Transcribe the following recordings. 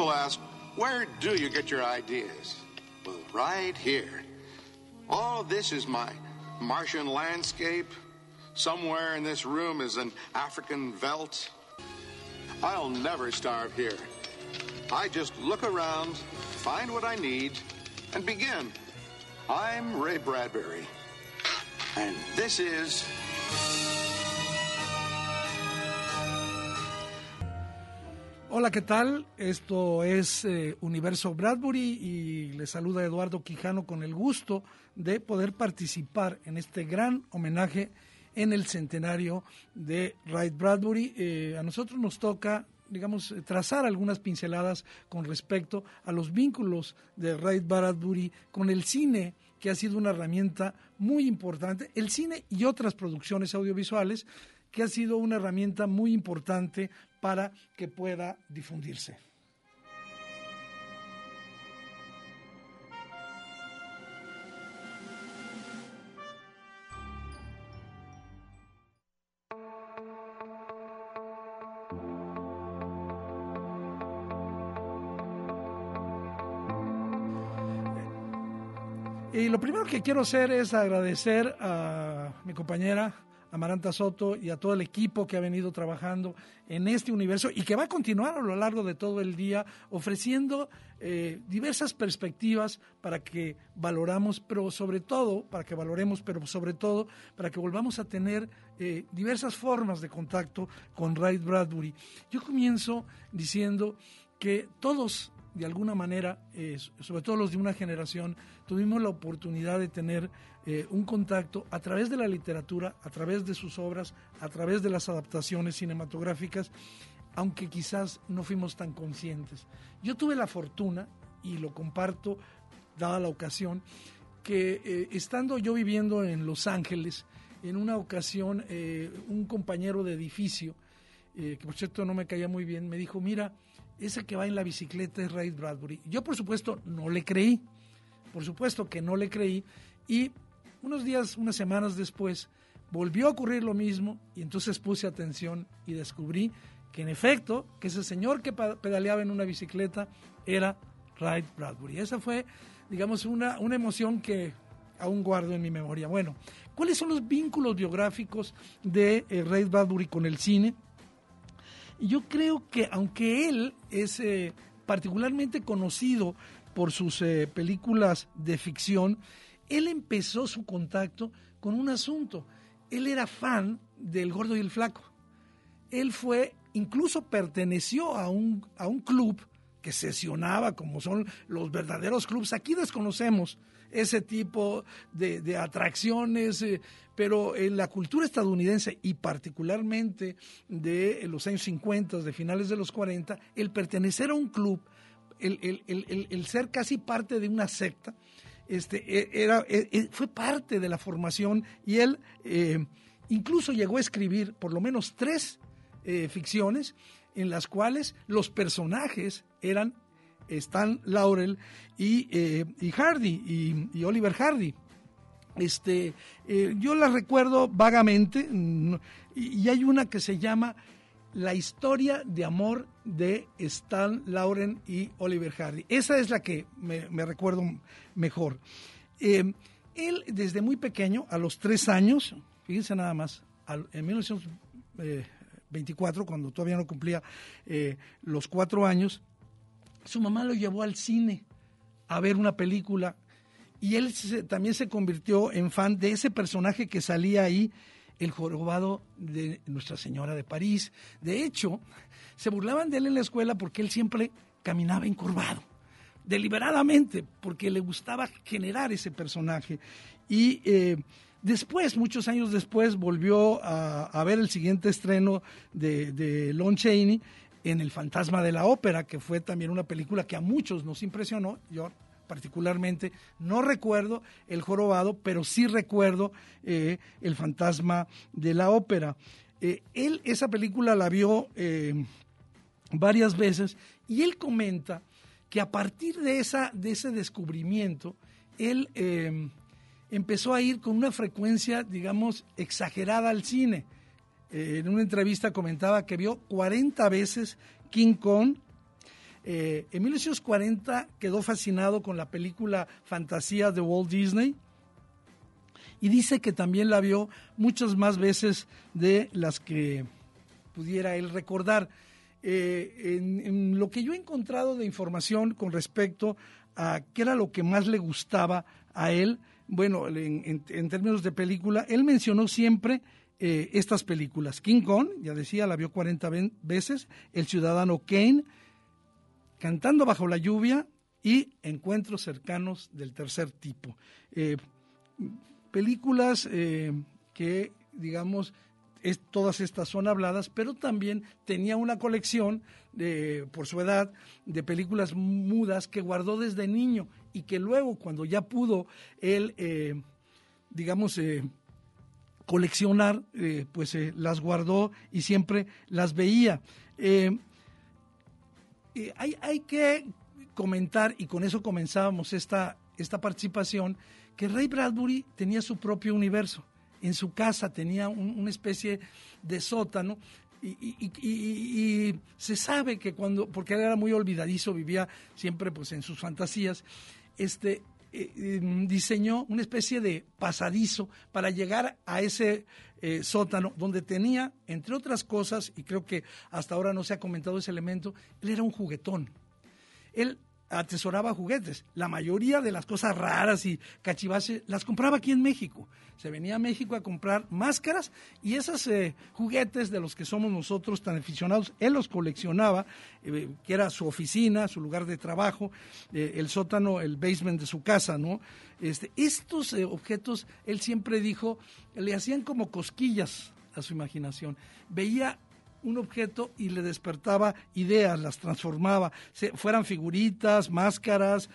People ask, where do you get your ideas? Well, right here. All this is my Martian landscape. Somewhere in this room is an African veldt. I'll never starve here. I just look around, find what I need, and begin. I'm Ray Bradbury. And this is. Hola, ¿qué tal? Esto es eh, Universo Bradbury y le saluda Eduardo Quijano con el gusto de poder participar en este gran homenaje en el centenario de Wright Bradbury. Eh, a nosotros nos toca digamos, trazar algunas pinceladas con respecto a los vínculos de Wright Bradbury con el cine, que ha sido una herramienta muy importante, el cine y otras producciones audiovisuales, que ha sido una herramienta muy importante para que pueda difundirse. Y lo primero que quiero hacer es agradecer a mi compañera Amaranta Soto y a todo el equipo que ha venido trabajando en este universo y que va a continuar a lo largo de todo el día ofreciendo eh, diversas perspectivas para que valoramos, pero sobre todo, para que valoremos, pero sobre todo, para que volvamos a tener eh, diversas formas de contacto con Ray Bradbury. Yo comienzo diciendo que todos de alguna manera, eh, sobre todo los de una generación, tuvimos la oportunidad de tener eh, un contacto a través de la literatura, a través de sus obras, a través de las adaptaciones cinematográficas, aunque quizás no fuimos tan conscientes. Yo tuve la fortuna, y lo comparto dada la ocasión, que eh, estando yo viviendo en Los Ángeles, en una ocasión un compañero de edificio, que por cierto no me caía muy bien, me dijo, mira, ese que va en la bicicleta es Ray Bradbury. Yo, por supuesto, no le creí. Por supuesto que no le creí. Y unos días, unas semanas después, volvió a ocurrir lo mismo y entonces puse atención y descubrí que en efecto, que ese señor que pedaleaba en una bicicleta era Ray Bradbury. Esa fue, digamos, una, una emoción que aún guardo en mi memoria. Bueno, ¿cuáles son los vínculos biográficos de eh, Ray Bradbury con el cine? Yo creo que aunque él es eh, particularmente conocido por sus eh, películas de ficción, él empezó su contacto con un asunto. Él era fan del gordo y el flaco. Él fue, incluso perteneció a un, a un club que sesionaba como son los verdaderos clubes. Aquí desconocemos ese tipo de, atracciones, eh, pero en la cultura estadounidense y particularmente de los años 50, de finales de los 40, el pertenecer a un club, el, ser casi parte de una secta, este, e, era, e, e, fue parte de la formación y él eh, incluso llegó a escribir por lo menos tres eh, ficciones en las cuales los personajes eran Stan Laurel y, eh, Hardy, y, Oliver Hardy. Este, eh, yo la recuerdo vagamente, y, hay una que se llama La historia de amor de Stan Lauren y Oliver Hardy. Esa es la que me, recuerdo mejor. Eh, él desde muy pequeño, a los tres años, fíjense nada más, en 1924, cuando todavía no cumplía los cuatro años, su mamá lo llevó al cine a ver una película y él también se convirtió en fan de ese personaje que salía ahí, el jorobado de Nuestra Señora de París. De hecho, se burlaban de él en la escuela porque él siempre caminaba encorvado, deliberadamente, porque le gustaba generar ese personaje. Y eh, después, muchos años después, volvió a, ver el siguiente estreno de, de Lon Chaney en El Fantasma de la Ópera, que fue también una película que a muchos nos impresionó. Yo particularmente no recuerdo El Jorobado, pero sí recuerdo eh, El Fantasma de la Ópera. Eh, él esa película la vio eh, varias veces y él comenta que a partir de, esa, de ese descubrimiento, él empezó a ir con una frecuencia, digamos, exagerada al cine eh, en una entrevista comentaba que vio 40 veces King Kong, Eh, en 1940 quedó fascinado con la película Fantasía de Walt Disney y dice que también la vio muchas más veces de las que pudiera él recordar. Eh, en, lo que yo he encontrado de información con respecto a qué era lo que más le gustaba a él, bueno, en, términos de película, él mencionó siempre eh, estas películas. King Kong, ya decía, la vio 40 veces, El Ciudadano Kane, Cantando bajo la lluvia y Encuentros cercanos del tercer tipo. Eh, películas que, digamos, todas estas son habladas, pero también tenía una colección, de, por su edad, de películas mudas que guardó desde niño y que luego, cuando ya pudo él, eh, digamos, eh, coleccionar, eh, pues las guardó y siempre las veía. Hay, hay, que comentar, y con eso comenzábamos esta, esta participación, que Ray Bradbury tenía su propio universo en su casa tenía una especie de sótano y, se sabe que cuando, porque él era muy olvidadizo, vivía siempre pues en sus fantasías, este, eh, em, diseñó una especie de pasadizo para llegar a ese eh, sótano donde tenía, entre otras cosas, y creo que hasta ahora no se ha comentado ese elemento, él era un juguetón. Él atesoraba juguetes. La mayoría de las cosas raras y cachivaches las compraba aquí en México. Se venía a México a comprar máscaras y esos eh, juguetes de los que somos nosotros tan aficionados, él los coleccionaba, eh, que era su oficina, su lugar de trabajo, eh, el sótano, el basement de su casa, ¿no? Este, estos objetos, él siempre dijo, le hacían como cosquillas a su imaginación. Veía un objeto y le despertaba ideas, las transformaba, fueran figuritas, máscaras,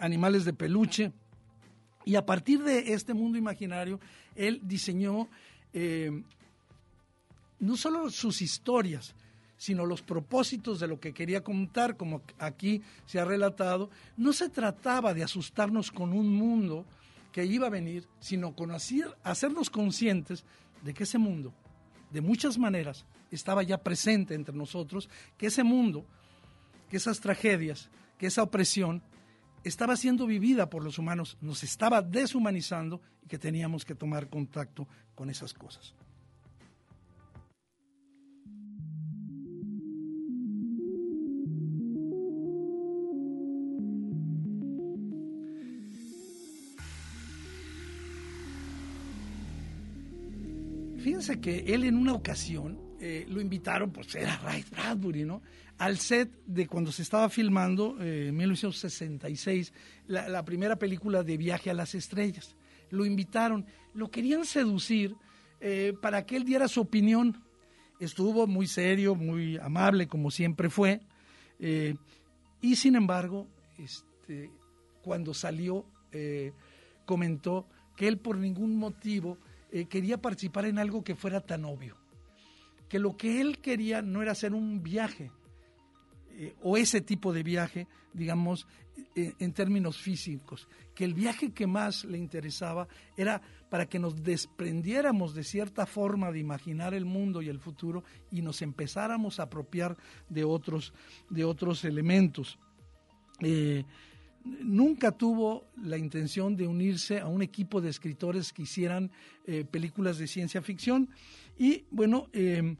animales de peluche. Y a partir de este mundo imaginario, él diseñó eh, no solo sus historias, sino los propósitos de lo que quería contar, como aquí se ha relatado. No se trataba de asustarnos con un mundo que iba a venir, sino con hacernos conscientes de que ese mundo, de muchas maneras, estaba ya presente entre nosotros, que ese mundo, que esas tragedias, que esa opresión estaba siendo vivida por los humanos, nos estaba deshumanizando y que teníamos que tomar contacto con esas cosas. Fíjense que él en una ocasión eh, lo invitaron, pues era Ray Bradbury, ¿no? Al set de cuando se estaba filmando eh, en 1966 la, primera película de Viaje a las Estrellas. Lo invitaron, lo querían seducir eh, para que él diera su opinión. Estuvo muy serio, muy amable, como siempre fue. y sin embargo, este, cuando salió, comentó que él por ningún motivo quería participar en algo que fuera tan obvio que lo que él quería no era hacer un viaje, eh, o ese tipo de viaje, digamos, eh, en términos físicos, que el viaje que más le interesaba era para que nos desprendiéramos de cierta forma de imaginar el mundo y el futuro y nos empezáramos a apropiar de otros, de otros elementos. Eh, nunca tuvo la intención de unirse a un equipo de escritores que hicieran películas de ciencia ficción y bueno, em,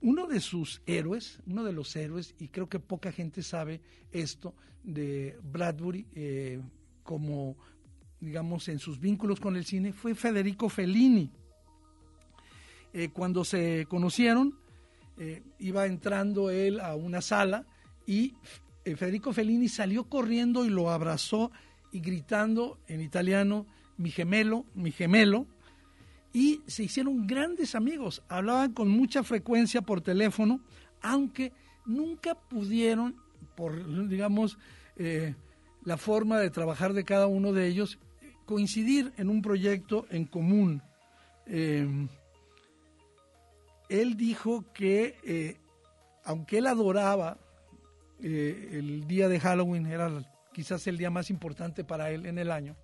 uno de sus héroes, uno de los héroes, y creo que poca gente sabe esto de Bradbury, eh, como digamos en sus vínculos con el cine, fue Federico Fellini. Eh, cuando se conocieron, eh, iba entrando él a una sala y Federico Fellini salió corriendo y lo abrazó y gritando en italiano, mi gemelo, mi gemelo, y se hicieron grandes amigos. Hablaban con mucha frecuencia por teléfono, aunque nunca pudieron, por, digamos, eh, la forma de trabajar de cada uno de ellos, coincidir en un proyecto en común. Em, él dijo que, eh, aunque él adoraba eh, el día de Halloween, era quizás el día más importante para él en el año,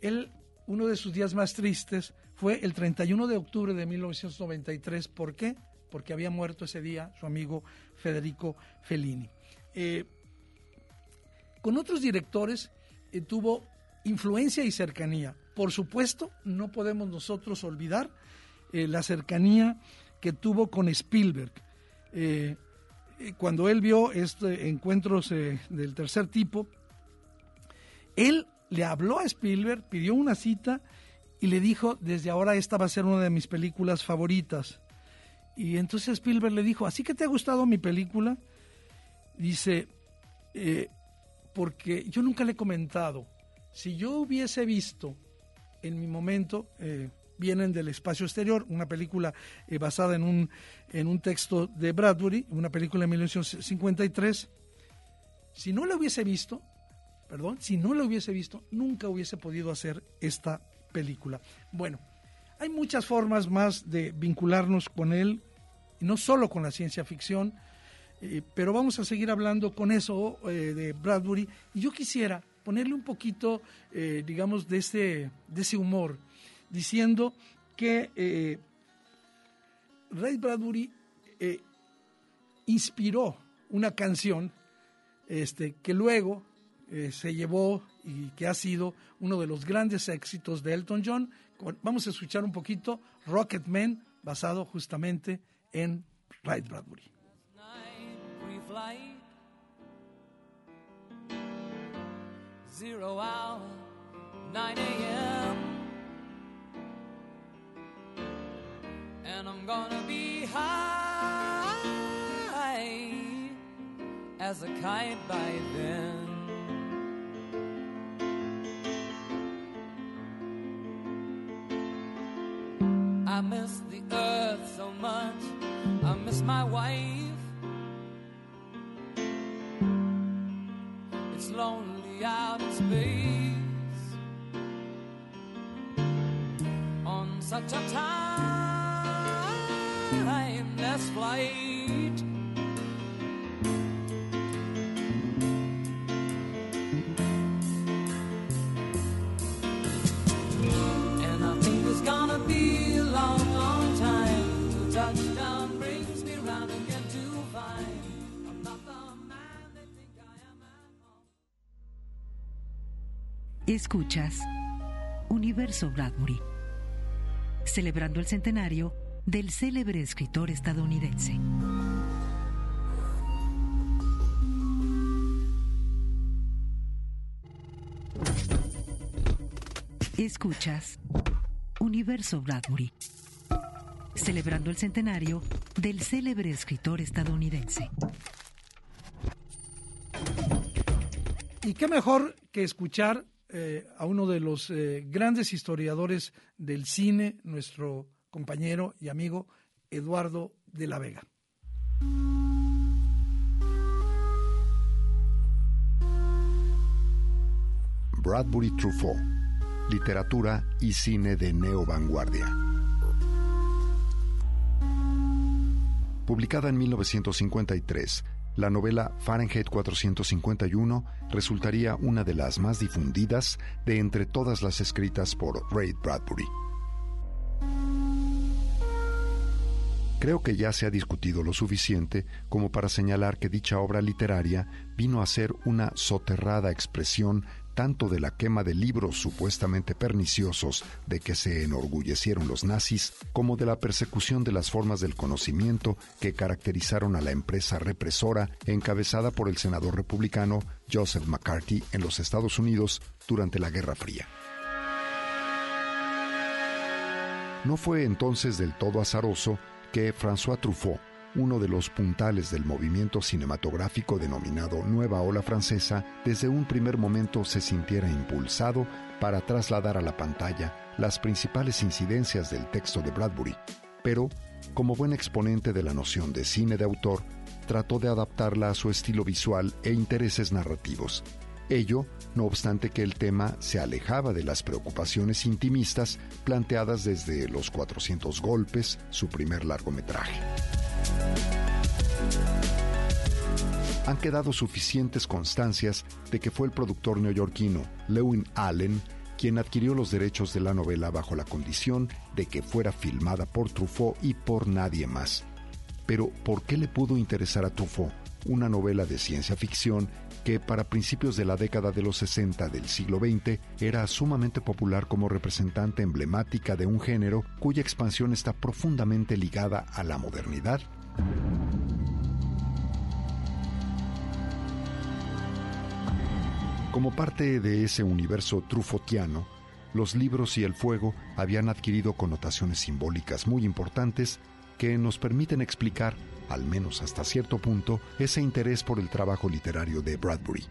él, uno de sus días más tristes fue el 31 de octubre de 1993. ¿Por qué? Porque había muerto ese día su amigo Federico Fellini. Eh, con otros directores eh, tuvo influencia y cercanía. Por supuesto, no podemos nosotros olvidar eh, la cercanía que tuvo con Spielberg. cuando él vio estos encuentros del tercer tipo, él le habló a Spielberg, pidió una cita y le dijo, desde ahora esta va a ser una de mis películas favoritas. Y entonces Spielberg le dijo, ¿así que te ha gustado mi película? Dice, eh, porque yo nunca le he comentado, si yo hubiese visto en mi momento, eh, vienen del espacio exterior, una película eh, basada en un, en un texto de Bradbury, una película de 1953, si no la hubiese visto, perdón, si no la hubiese visto, nunca hubiese podido hacer esta película. Bueno, hay muchas formas más de vincularnos con él, no solo con la ciencia ficción, eh, pero vamos a seguir hablando con eso eh, de Bradbury. Y yo quisiera ponerle un poquito, eh, digamos, de ese, de ese humor, diciendo que Ray Bradbury inspiró una canción este, que luego se llevó y que ha sido uno de los grandes éxitos de Elton John. Vamos a escuchar un poquito Rocket Man, basado justamente en Ray Bradbury. Zero hour, 9 a.m. And I'm gonna be high as a kite by then. such a timeless flight. And I think it's gonna be a long, long time till touchdown brings me round again to find. Escuchas Universo Bradbury. Celebrando el centenario del célebre escritor estadounidense. Escuchas Universo Bradbury, celebrando el centenario del célebre escritor estadounidense. ¿Y qué mejor que escuchar eh, a uno de los eh, grandes historiadores del cine, nuestro compañero y amigo Eduardo de la Vega. Bradbury Truffaut, literatura y cine de neovanguardia. Publicada en 1953, la novela Fahrenheit 451 resultaría una de las más difundidas de entre todas las escritas por Ray Bradbury. Creo que ya se ha discutido lo suficiente como para señalar que dicha obra literaria vino a ser una soterrada expresión tanto de la quema de libros supuestamente perniciosos de que se enorgullecieron los nazis, como de la persecución de las formas del conocimiento que caracterizaron a la empresa represora encabezada por el senador republicano Joseph McCarthy en los Estados Unidos durante la Guerra Fría. No fue entonces del todo azaroso que François Truffaut uno de los puntales del movimiento cinematográfico denominado Nueva Ola Francesa, desde un primer momento se sintiera impulsado para trasladar a la pantalla las principales incidencias del texto de Bradbury, pero, como buen exponente de la noción de cine de autor, trató de adaptarla a su estilo visual e intereses narrativos. Ello, no obstante que el tema se alejaba de las preocupaciones intimistas planteadas desde Los 400 Golpes, su primer largometraje. Han quedado suficientes constancias de que fue el productor neoyorquino Lewin Allen quien adquirió los derechos de la novela bajo la condición de que fuera filmada por Truffaut y por nadie más. Pero, ¿por qué le pudo interesar a Truffaut una novela de ciencia ficción que para principios de la década de los 60 del siglo XX era sumamente popular como representante emblemática de un género cuya expansión está profundamente ligada a la modernidad. Como parte de ese universo trufotiano, los libros y el fuego habían adquirido connotaciones simbólicas muy importantes que nos permiten explicar al menos hasta cierto punto, ese interés por el trabajo literario de Bradbury.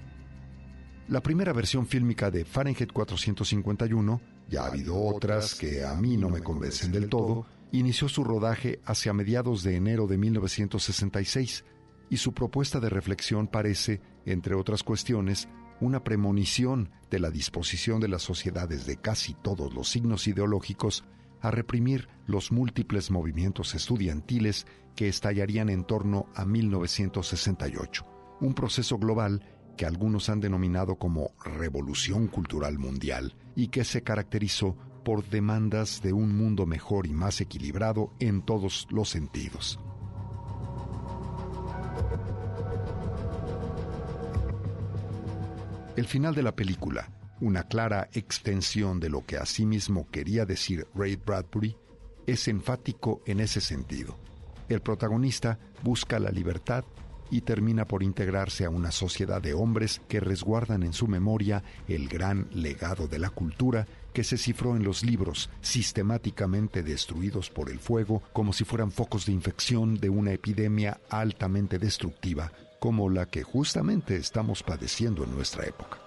La primera versión fílmica de Fahrenheit 451, ya ha habido otras que a mí no me convencen del todo, inició su rodaje hacia mediados de enero de 1966 y su propuesta de reflexión parece, entre otras cuestiones, una premonición de la disposición de las sociedades de casi todos los signos ideológicos a reprimir los múltiples movimientos estudiantiles que estallarían en torno a 1968, un proceso global que algunos han denominado como revolución cultural mundial y que se caracterizó por demandas de un mundo mejor y más equilibrado en todos los sentidos. El final de la película, una clara extensión de lo que asimismo quería decir Ray Bradbury, es enfático en ese sentido. El protagonista busca la libertad y termina por integrarse a una sociedad de hombres que resguardan en su memoria el gran legado de la cultura que se cifró en los libros, sistemáticamente destruidos por el fuego como si fueran focos de infección de una epidemia altamente destructiva como la que justamente estamos padeciendo en nuestra época.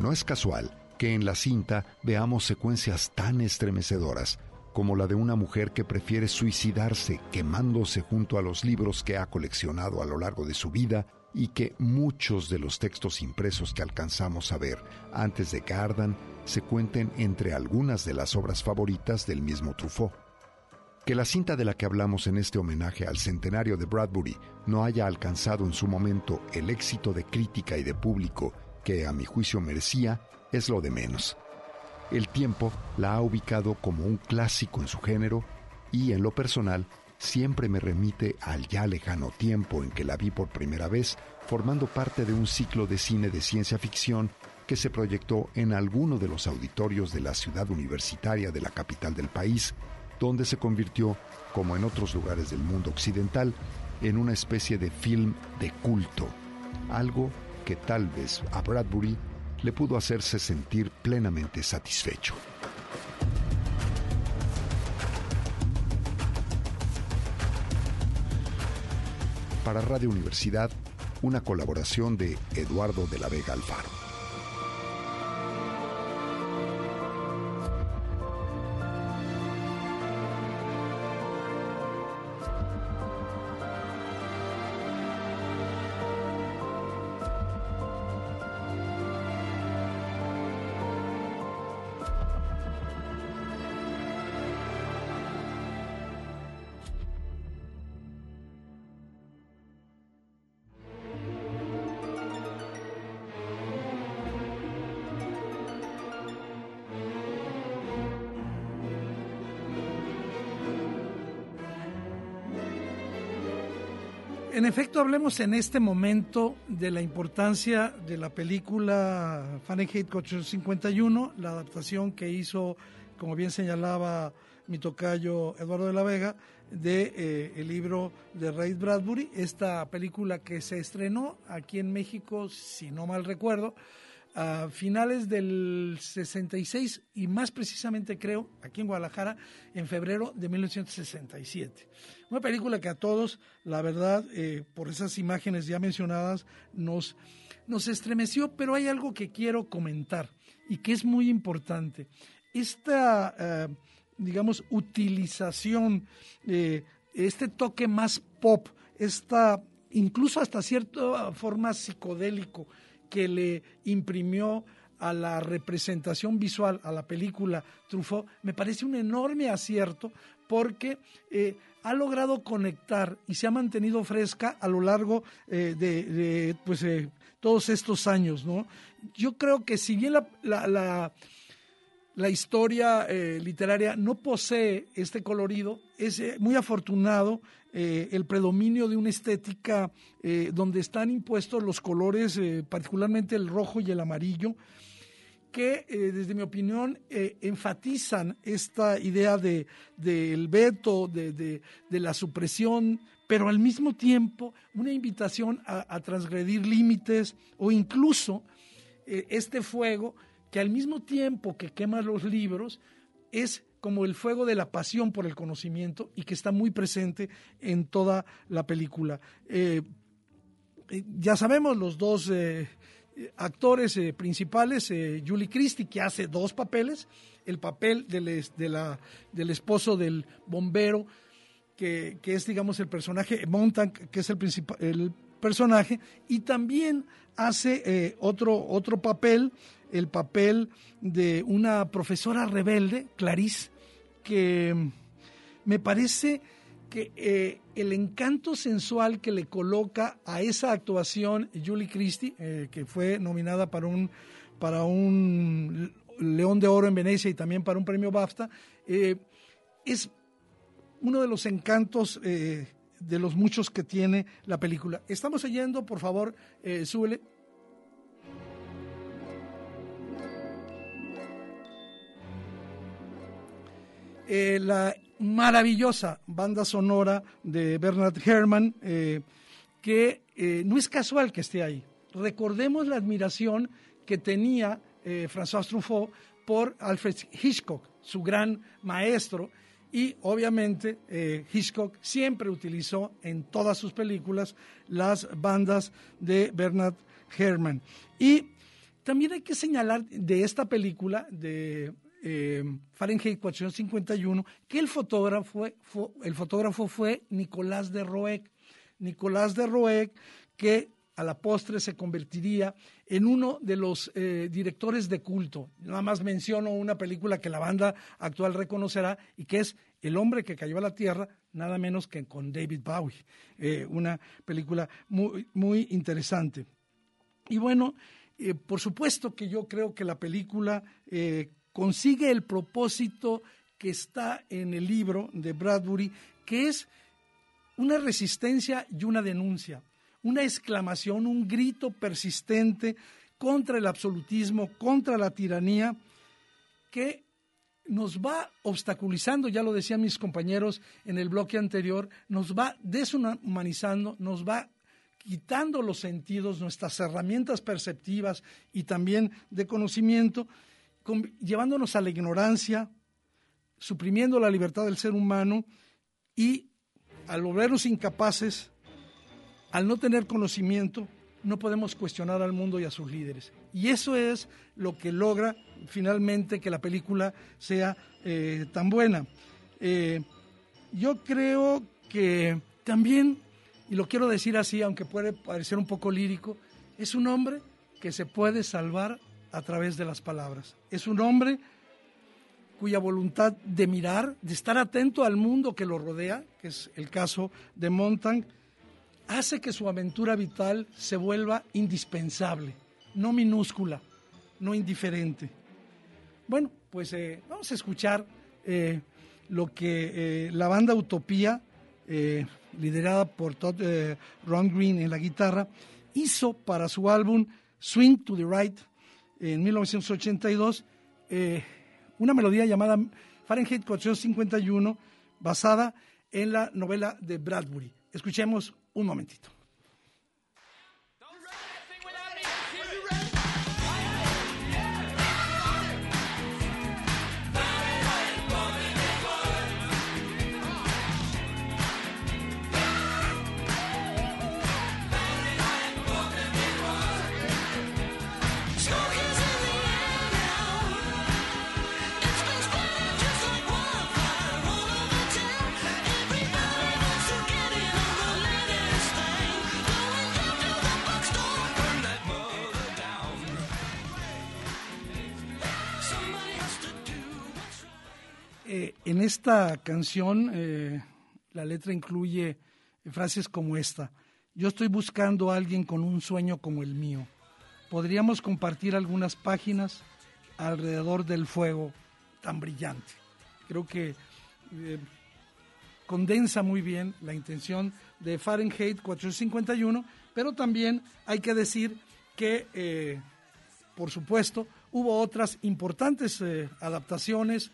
No es casual que en la cinta veamos secuencias tan estremecedoras como la de una mujer que prefiere suicidarse quemándose junto a los libros que ha coleccionado a lo largo de su vida y que muchos de los textos impresos que alcanzamos a ver antes de que ardan se cuenten entre algunas de las obras favoritas del mismo Truffaut. Que la cinta de la que hablamos en este homenaje al centenario de Bradbury no haya alcanzado en su momento el éxito de crítica y de público que a mi juicio merecía, es lo de menos. El tiempo la ha ubicado como un clásico en su género y en lo personal siempre me remite al ya lejano tiempo en que la vi por primera vez formando parte de un ciclo de cine de ciencia ficción que se proyectó en alguno de los auditorios de la ciudad universitaria de la capital del país, donde se convirtió, como en otros lugares del mundo occidental, en una especie de film de culto, algo que tal vez a Bradbury le pudo hacerse sentir plenamente satisfecho. Para Radio Universidad, una colaboración de Eduardo de la Vega Alfaro. En efecto, hablemos en este momento de la importancia de la película Fahrenheit 451, la adaptación que hizo, como bien señalaba mi tocayo Eduardo de la Vega, de eh, el libro de Ray Bradbury, esta película que se estrenó aquí en México, si no mal recuerdo, a finales del 66 y más precisamente creo aquí en Guadalajara en febrero de 1967. Una película que a todos, la verdad, eh, por esas imágenes ya mencionadas, nos, nos estremeció, pero hay algo que quiero comentar y que es muy importante. Esta, eh, digamos, utilización, eh, este toque más pop, esta, incluso hasta cierta forma psicodélico, que le imprimió a la representación visual, a la película Truffaut, me parece un enorme acierto porque eh, ha logrado conectar y se ha mantenido fresca a lo largo eh, de, pues, eh, todos estos años. ¿no? Yo creo que si bien la, la historia eh, literaria no posee este colorido, es eh, muy afortunado eh, el predominio de una estética donde están impuestos los colores, particularmente el rojo y el amarillo, que desde mi opinión enfatizan esta idea del de, veto, de, la supresión, pero al mismo tiempo una invitación a transgredir límites o incluso este fuego que al mismo tiempo que quema los libros, es como el fuego de la pasión por el conocimiento y que está muy presente en toda la película. Eh, eh, ya sabemos los dos eh, actores principales, Julie Christie, que hace dos papeles, el papel del, del esposo del bombero, que, es, digamos, el personaje, Montan, que es el, principal, personaje, y también hace otro, otro papel el papel de una profesora rebelde, Clarice, que me parece que eh, el encanto sensual que le coloca a esa actuación Julie Christie, eh, que fue nominada para un, para un León de Oro en Venecia y también para un premio BAFTA, eh, es uno de los encantos de los muchos que tiene la película. Estamos oyendo, por favor, súbele. Eh, la maravillosa banda sonora de Bernard Herrmann, eh, que eh, no es casual que esté ahí. Recordemos la admiración que tenía François Truffaut por Alfred Hitchcock, su gran maestro, y obviamente Hitchcock siempre utilizó en todas sus películas las bandas de Bernard Herrmann. Y también hay que señalar de esta película, de eh, Fahrenheit 451, que el fotógrafo, fue, el fotógrafo fue Nicolás de Roeg. Nicolás de Roeg, que a la postre se convertiría en uno de los eh, directores de culto. Nada más menciono una película que la banda actual reconocerá y que es El hombre que cayó a la tierra, nada menos que con David Bowie. Eh, una película muy, muy interesante. Y bueno, por supuesto que yo creo que la película consigue el propósito que está en el libro de Bradbury, que es una resistencia y una denuncia, una exclamación, un grito persistente contra el absolutismo, contra la tiranía, que nos va obstaculizando, ya lo decían mis compañeros en el bloque anterior, nos va deshumanizando, nos va quitando los sentidos, nuestras herramientas perceptivas y también de conocimiento, llevándonos a la ignorancia, suprimiendo la libertad del ser humano y al incapaces, al no tener conocimiento, no podemos cuestionar al mundo y a sus líderes. Y eso es lo que logra finalmente que la película sea eh, tan buena. Eh, yo creo que también, y lo quiero decir así, aunque puede parecer un poco lírico, es un hombre que se puede salvar a través de las palabras. Es un hombre cuya voluntad de mirar, de estar atento al mundo que lo rodea, que es el caso de Montag, hace que su aventura vital se vuelva indispensable, no minúscula, no indiferente. Bueno, pues eh, vamos a escuchar eh, lo que eh, la banda Utopía, liderada por Todd Ron Green en la guitarra, hizo para su álbum Swing to the Right, en 1982 eh, una melodía llamada Fahrenheit 451 basada en la novela de Bradbury. Escuchemos un momentito. En esta canción eh, la letra incluye frases como esta. Yo estoy buscando a alguien con un sueño como el mío. Podríamos compartir algunas páginas alrededor del fuego tan brillante. Creo que eh, condensa muy bien la intención de Fahrenheit 451, pero también hay que decir que, eh, por supuesto, hubo otras importantes adaptaciones,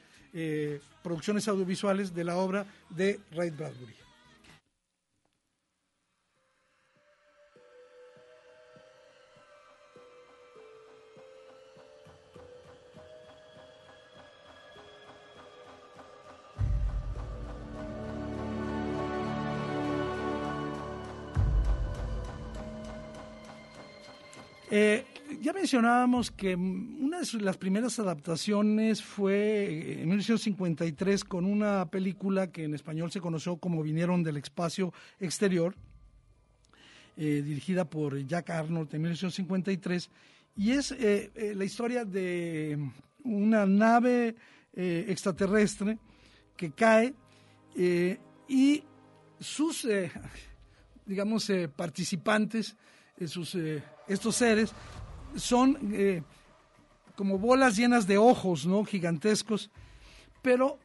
producciones audiovisuales de la obra de Ray Bradbury. Eh, ya mencionábamos que una de las primeras adaptaciones fue eh, en 1953 con una película que en español se conoció como Vinieron del Espacio Exterior, eh, dirigida por Jack Arnold en 1953, y es la historia de una nave extraterrestre que cae y sus, digamos, participantes, estos seres, son eh, como bolas llenas de ojos, ¿no? Gigantescos, pero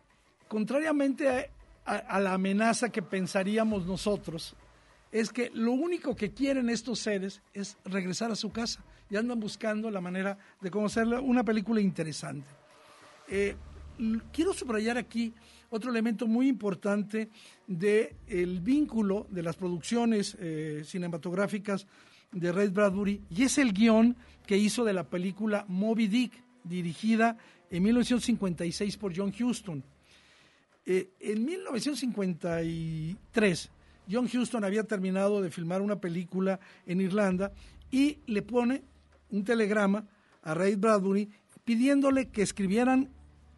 contrariamente a, la amenaza que pensaríamos nosotros, es que lo único que quieren estos seres es regresar a su casa y andan buscando la manera de conocerla. Una película interesante. Eh, quiero subrayar aquí otro elemento muy importante del el vínculo de las producciones eh, cinematográficas de Ray Bradbury y es el guion que hizo de la película Moby Dick, dirigida en 1956 por John Huston. Eh, en 1953, John Huston había terminado de filmar una película en Irlanda y le pone un telegrama a Ray Bradbury pidiéndole que escribieran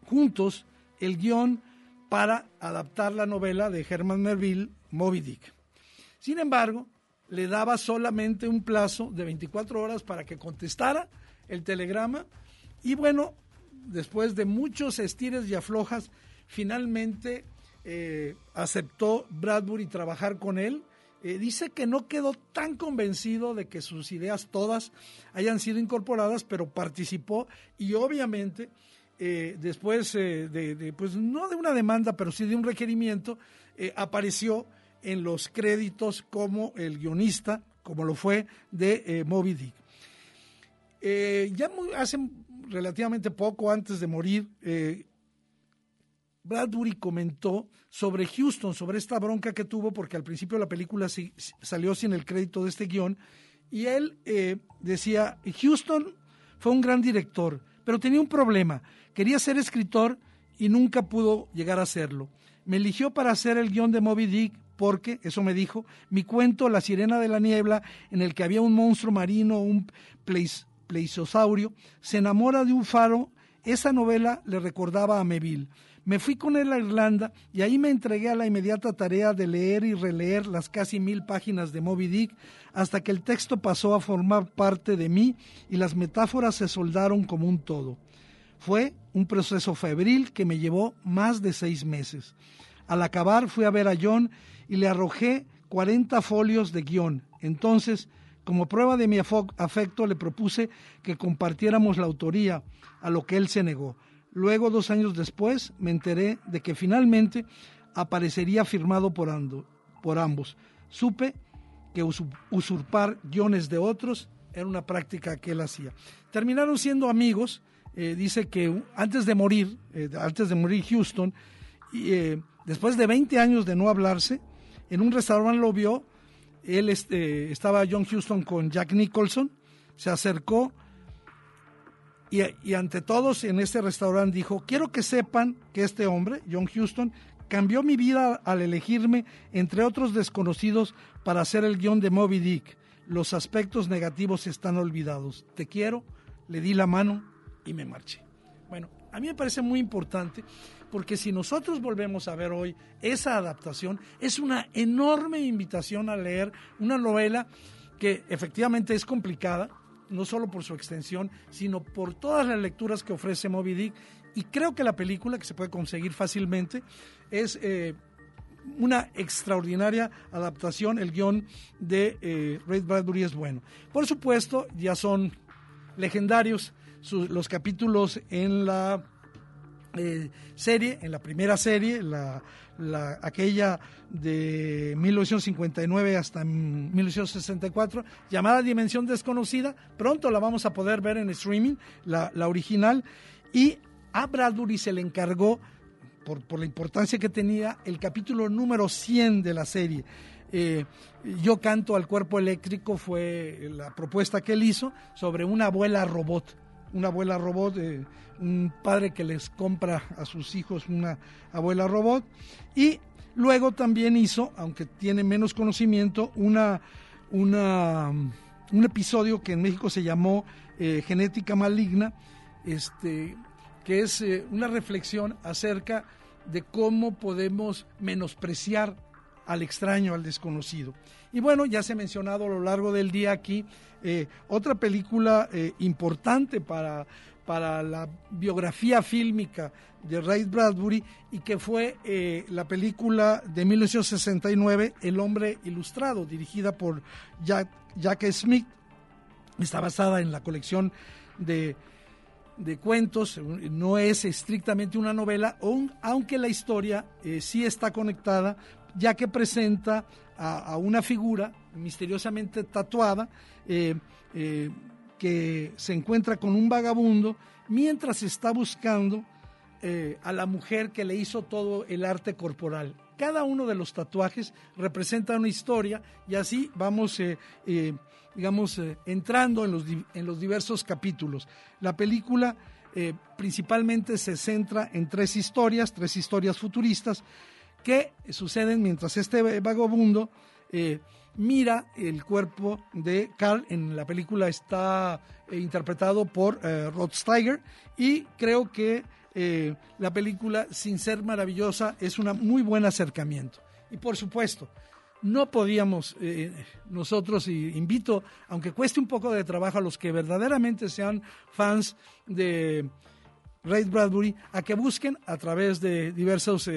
juntos el guion para adaptar la novela de Herman Melville, Moby Dick. Sin embargo, le daba solamente un plazo de 24 horas para que contestara el telegrama y bueno, después de muchos estires y aflojas, finalmente eh, aceptó Bradbury trabajar con él. Eh, dice que no quedó tan convencido de que sus ideas todas hayan sido incorporadas, pero participó y obviamente eh, después de, pues no de una demanda, pero sí de un requerimiento, apareció en los créditos como el guionista, como lo fue de eh, Moby Dick. Eh, ya hace relativamente poco antes de morir, eh, Bradbury comentó sobre Houston, sobre esta bronca que tuvo, porque al principio la película salió sin el crédito de este guion, y él decía, Houston fue un gran director, pero tenía un problema, quería ser escritor y nunca pudo llegar a serlo. Me eligió para hacer el guion de Moby Dick porque, eso me dijo, mi cuento La sirena de la niebla, en el que había un monstruo marino, un pleisosaurio, se enamora de un faro, esa novela le recordaba a Meville. Me fui con él a Irlanda y ahí me entregué a la inmediata tarea de leer y releer las casi mil páginas de Moby Dick hasta que el texto pasó a formar parte de mí y las metáforas se soldaron como un todo. Fue un proceso febril que me llevó más de seis meses. Al acabar fui a ver a John y le arrojé 40 folios de guion. Entonces, como prueba de mi afecto, le propuse que compartiéramos la autoría, a lo que él se negó. Luego, dos años después, me enteré de que finalmente aparecería firmado por, por ambos. Supe que usurpar guiones de otros era una práctica que él hacía. Terminaron siendo amigos. Eh, dice que antes de morir, eh, antes de morir Houston, y, eh, después de 20 años de no hablarse, en un restaurante lo vio, él este, estaba John Houston con Jack Nicholson, se acercó y, ante todos en este restaurante dijo, quiero que sepan que este hombre, John Houston, cambió mi vida al elegirme entre otros desconocidos para hacer el guion de Moby Dick. Los aspectos negativos están olvidados. Te quiero, le di la mano y me marché. Bueno, a mí me parece muy importante porque si nosotros volvemos a ver hoy esa adaptación, es una enorme invitación a leer una novela que efectivamente es complicada, no solo por su extensión, sino por todas las lecturas que ofrece Moby Dick. Y creo que la película, que se puede conseguir fácilmente, es eh, una extraordinaria adaptación. El guion de eh, Ray Bradbury es bueno. Por supuesto, ya son legendarios los capítulos en la eh, serie, en la primera serie, la, aquella de 1959 hasta 1964, llamada Dimensión Desconocida. Pronto la vamos a poder ver en streaming, la, original. Y a Bradbury se le encargó, por, por, la importancia que tenía, el capítulo número 100 de la serie. Eh, yo canto al cuerpo eléctrico fue la propuesta que él hizo sobre una abuela robot una abuela robot, eh, un padre que les compra a sus hijos una abuela robot. Y luego también hizo, aunque tiene menos conocimiento, una, una, un episodio que en México se llamó eh, Genética Maligna, este, que es eh, una reflexión acerca de cómo podemos menospreciar al extraño, al desconocido. Y bueno, ya se ha mencionado a lo largo del día aquí eh, otra película eh, importante para, para la biografía fílmica de Ray Bradbury y que fue eh, la película de 1969 El hombre ilustrado, dirigida por Jack, Jack Smith. Está basada en la colección de, de cuentos, no es estrictamente una novela, aunque la historia sí está conectada, ya que presenta a, una figura misteriosamente tatuada eh, eh, que se encuentra con un vagabundo mientras está buscando eh, a la mujer que le hizo todo el arte corporal. Cada uno de los tatuajes representa una historia y así vamos, digamos, entrando en los, en los diversos capítulos. La película principalmente se centra en tres historias, tres historias futuristas, que suceden mientras este vagabundo eh, mira el cuerpo de Carl. En la película está eh, interpretado por eh, Rod Steiger y creo que la película, sin ser maravillosa, es un muy buen acercamiento. Y por supuesto, no podíamos nosotros, y invito, aunque cueste un poco de trabajo a los que verdaderamente sean fans de Ray Bradbury, a que busquen a través de diversos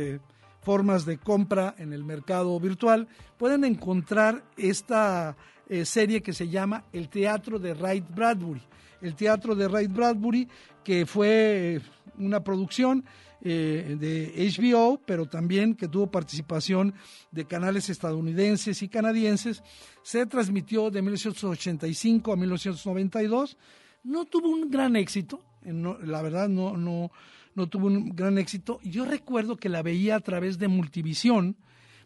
formas de compra en el mercado virtual, pueden encontrar esta eh, serie que se llama El Teatro de Wright Bradbury. El Teatro de Wright Bradbury, que fue eh, una producción eh, de HBO, pero también que tuvo participación de canales estadounidenses y canadienses, se transmitió de 1985 a 1992. No tuvo un gran éxito, la verdad no, no, no tuvo un gran éxito. Yo recuerdo que la veía a través de Multivisión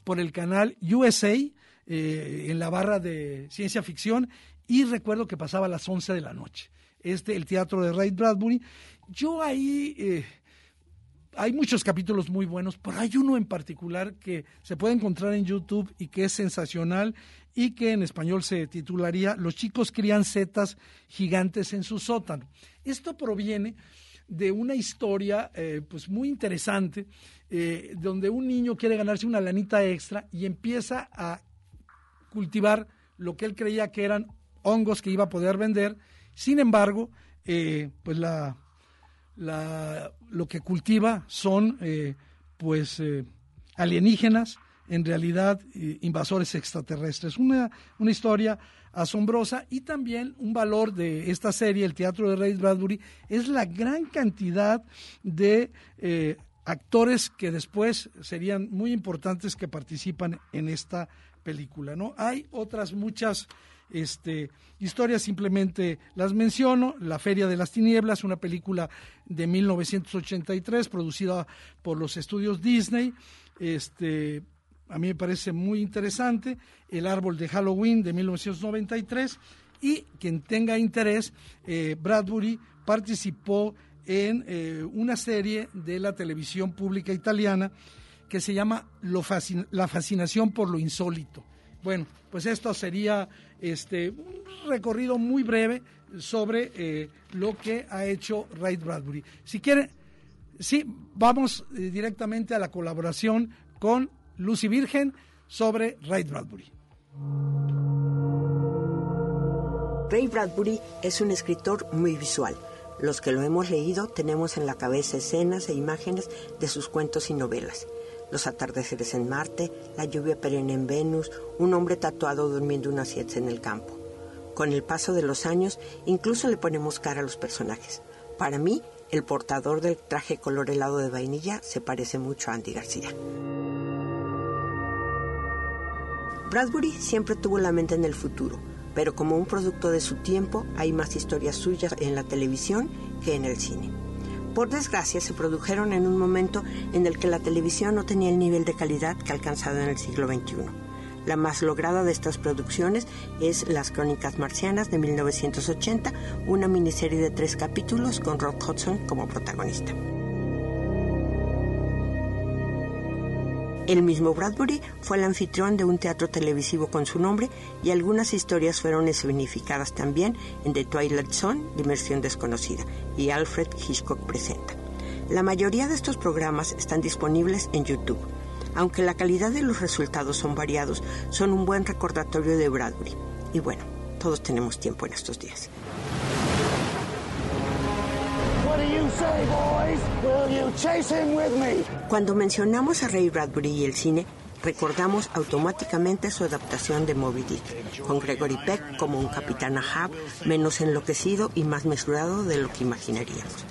por el canal USA eh, en la barra de ciencia ficción y recuerdo que pasaba a las 11 de la noche. Este, el teatro de Ray Bradbury. Yo ahí... Eh, hay muchos capítulos muy buenos, pero hay uno en particular que se puede encontrar en YouTube y que es sensacional y que en español se titularía Los chicos crían setas gigantes en su sótano. Esto proviene de una historia eh, pues muy interesante, eh, donde un niño quiere ganarse una lanita extra y empieza a cultivar lo que él creía que eran hongos que iba a poder vender. Sin embargo, eh, pues la, la, lo que cultiva son pues alienígenas, en realidad invasores extraterrestres. Una, una historia asombrosa y también un valor de esta serie, el Teatro de Ray Bradbury, es la gran cantidad de eh, actores que después serían muy importantes que participan en esta película. ¿no? Hay otras muchas este, historias, simplemente las menciono. La Feria de las Tinieblas, una película de 1983 producida por los estudios Disney. Este, a mí me parece muy interesante, El árbol de Halloween de 1993, y quien tenga interés, eh, Bradbury participó en eh, una serie de la televisión pública italiana que se llama La fascinación por lo insólito. Bueno, pues esto sería este, un recorrido muy breve sobre eh, lo que ha hecho Ray Bradbury. Si quiere, sí, vamos directamente a la colaboración con Lucy Virgen sobre Ray Bradbury. Ray Bradbury es un escritor muy visual. Los que lo hemos leído tenemos en la cabeza escenas e imágenes de sus cuentos y novelas. Los atardeceres en Marte, la lluvia perenne en Venus, un hombre tatuado durmiendo una siesta en el campo. Con el paso de los años, incluso le ponemos cara a los personajes. Para mí, el portador del traje color helado de vainilla se parece mucho a Andy García. Bradbury siempre tuvo la mente en el futuro, pero como un producto de su tiempo hay más historias suyas en la televisión que en el cine. Por desgracia, se produjeron en un momento en el que la televisión no tenía el nivel de calidad que ha alcanzado en el siglo XXI. La más lograda de estas producciones es Las Crónicas Marcianas de 1980, una miniserie de tres capítulos con Rod Hudson como protagonista. El mismo Bradbury fue el anfitrión de un teatro televisivo con su nombre y algunas historias fueron escenificadas también en The Twilight Zone, Dimensión Desconocida, y Alfred Hitchcock Presenta. La mayoría de estos programas están disponibles en YouTube. Aunque la calidad de los resultados son variados, son un buen recordatorio de Bradbury. Y bueno, todos tenemos tiempo en estos días. Cuando mencionamos a Ray Bradbury y el cine, recordamos automáticamente su adaptación de Moby Dick, con Gregory Peck como un capitán Ahab menos enloquecido y más mesurado de lo que imaginaríamos.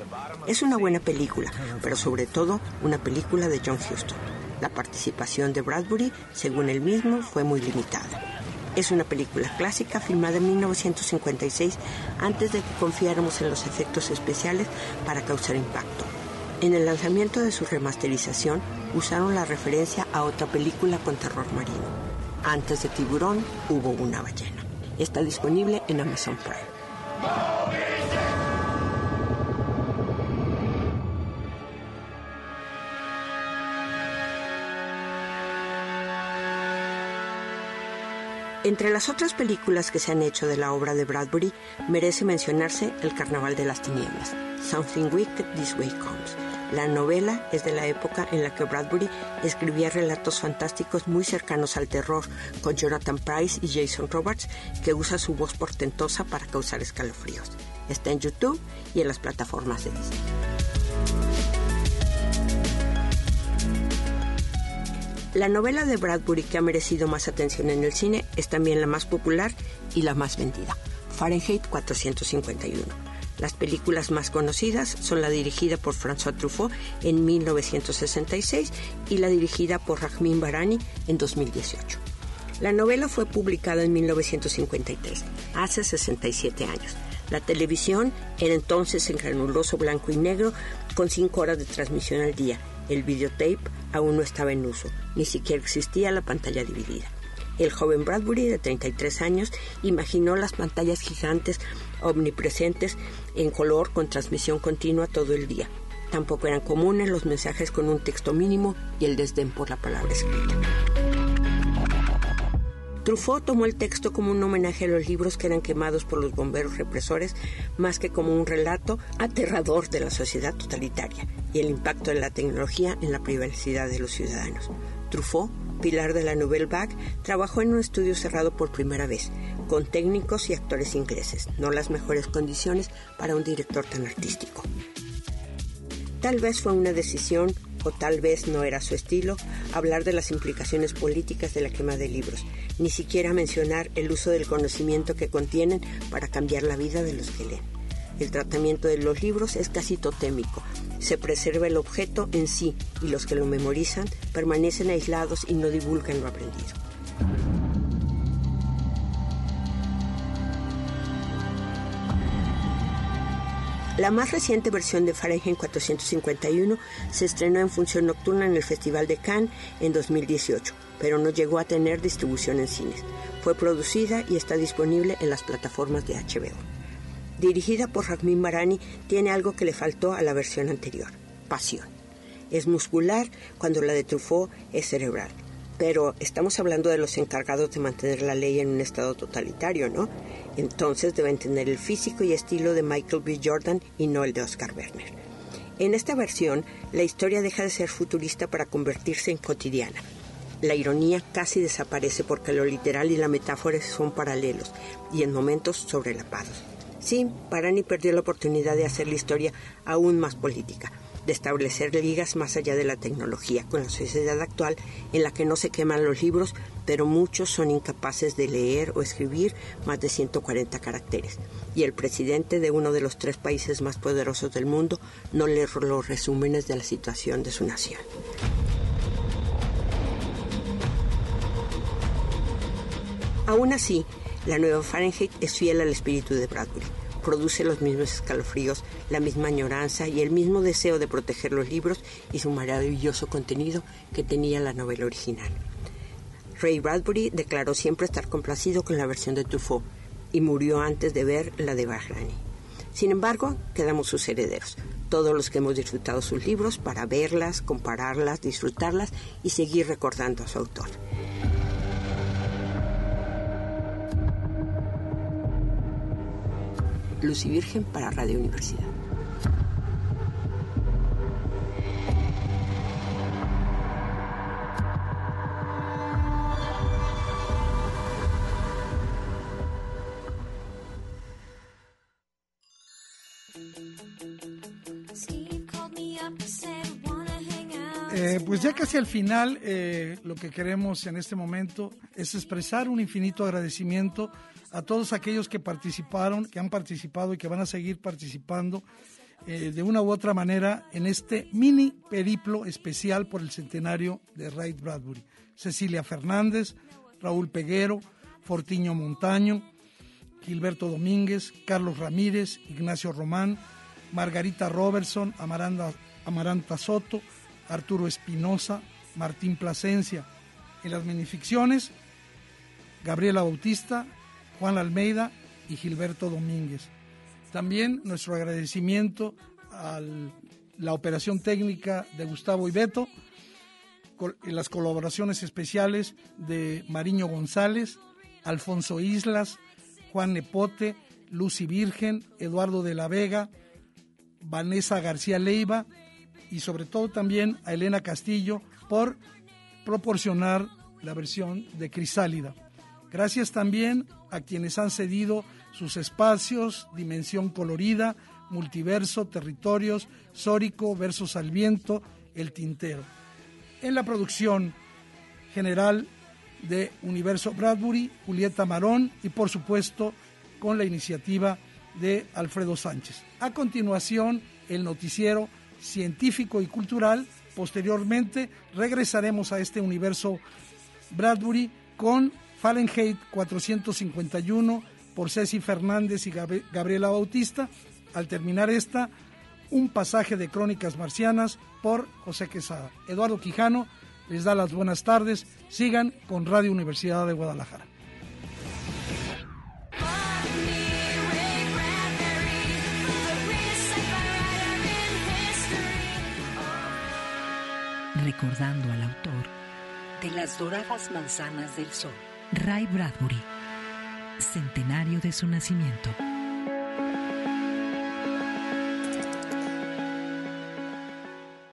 Es una buena película, pero sobre todo una película de John Huston. La participación de Bradbury, según él mismo, fue muy limitada. Es una película clásica filmada en 1956 antes de que confiáramos en los efectos especiales para causar impacto. En el lanzamiento de su remasterización usaron la referencia a otra película con terror marino. Antes de Tiburón hubo una ballena. Está disponible en Amazon Prime. Entre las otras películas que se han hecho de la obra de Bradbury, merece mencionarse El Carnaval de las Tinieblas, Something Wicked This Way Comes. La novela es de la época en la que Bradbury escribía relatos fantásticos muy cercanos al terror, con Jonathan Price y Jason Roberts, que usa su voz portentosa para causar escalofríos. Está en YouTube y en las plataformas de Disney. La novela de Bradbury que ha merecido más atención en el cine es también la más popular y la más vendida, Fahrenheit 451. Las películas más conocidas son la dirigida por François Truffaut en 1966 y la dirigida por Rahmin Barani en 2018. La novela fue publicada en 1953, hace 67 años. La televisión era entonces en granuloso blanco y negro con 5 horas de transmisión al día. El videotape aún no estaba en uso, ni siquiera existía la pantalla dividida. El joven Bradbury, de 33 años, imaginó las pantallas gigantes omnipresentes en color con transmisión continua todo el día. Tampoco eran comunes los mensajes con un texto mínimo y el desdén por la palabra escrita. Truffaut tomó el texto como un homenaje a los libros que eran quemados por los bomberos represores, más que como un relato aterrador de la sociedad totalitaria y el impacto de la tecnología en la privacidad de los ciudadanos. Truffaut, pilar de la Nouvelle Vague, trabajó en un estudio cerrado por primera vez, con técnicos y actores ingleses, no las mejores condiciones para un director tan artístico. Tal vez fue una decisión o tal vez no era su estilo, hablar de las implicaciones políticas de la quema de libros, ni siquiera mencionar el uso del conocimiento que contienen para cambiar la vida de los que leen. El tratamiento de los libros es casi totémico. Se preserva el objeto en sí y los que lo memorizan permanecen aislados y no divulgan lo aprendido. La más reciente versión de Fahrenheit 451 se estrenó en función nocturna en el Festival de Cannes en 2018, pero no llegó a tener distribución en cines. Fue producida y está disponible en las plataformas de HBO. Dirigida por Ramin Barani, tiene algo que le faltó a la versión anterior, pasión. Es muscular cuando la de Truffaut es cerebral pero estamos hablando de los encargados de mantener la ley en un estado totalitario, ¿no? Entonces deben tener el físico y estilo de Michael B. Jordan y no el de Oscar Werner. En esta versión, la historia deja de ser futurista para convertirse en cotidiana. La ironía casi desaparece porque lo literal y la metáfora son paralelos y en momentos sobrelapados. Sí, Parani perdió la oportunidad de hacer la historia aún más política de establecer ligas más allá de la tecnología con la sociedad actual en la que no se queman los libros, pero muchos son incapaces de leer o escribir más de 140 caracteres. Y el presidente de uno de los tres países más poderosos del mundo no lee los resúmenes de la situación de su nación. Aún así, la nueva Fahrenheit es fiel al espíritu de Bradbury produce los mismos escalofríos, la misma añoranza y el mismo deseo de proteger los libros y su maravilloso contenido que tenía la novela original. Ray Bradbury declaró siempre estar complacido con la versión de Truffaut y murió antes de ver la de Bahrani. Sin embargo, quedamos sus herederos, todos los que hemos disfrutado sus libros para verlas, compararlas, disfrutarlas y seguir recordando a su autor. Lucy Virgen para Radio Universidad. Eh, pues ya casi al final, eh, lo que queremos en este momento es expresar un infinito agradecimiento a todos aquellos que participaron, que han participado y que van a seguir participando eh, de una u otra manera en este mini periplo especial por el centenario de Ray Bradbury. Cecilia Fernández, Raúl Peguero, Fortiño Montaño, Gilberto Domínguez, Carlos Ramírez, Ignacio Román, Margarita Robertson, Amaranda, Amaranta Soto, Arturo Espinosa, Martín Plasencia. En las minificciones, Gabriela Bautista, Juan Almeida y Gilberto Domínguez. También nuestro agradecimiento a la operación técnica de Gustavo Ibeto, las colaboraciones especiales de Mariño González, Alfonso Islas, Juan Nepote, Lucy Virgen, Eduardo de la Vega, Vanessa García Leiva y sobre todo también a Elena Castillo por proporcionar la versión de Crisálida. Gracias también a quienes han cedido sus espacios, dimensión colorida, multiverso, territorios, sórico, versos al viento, el tintero. En la producción general de Universo Bradbury, Julieta Marón y por supuesto con la iniciativa de Alfredo Sánchez. A continuación, el noticiero científico y cultural. Posteriormente regresaremos a este universo Bradbury con Fahrenheit 451 por Ceci Fernández y Gabriela Bautista. Al terminar esta, un pasaje de Crónicas Marcianas por José Quesada. Eduardo Quijano les da las buenas tardes. Sigan con Radio Universidad de Guadalajara. Recordando al autor de las doradas manzanas del sol. Ray Bradbury, centenario de su nacimiento.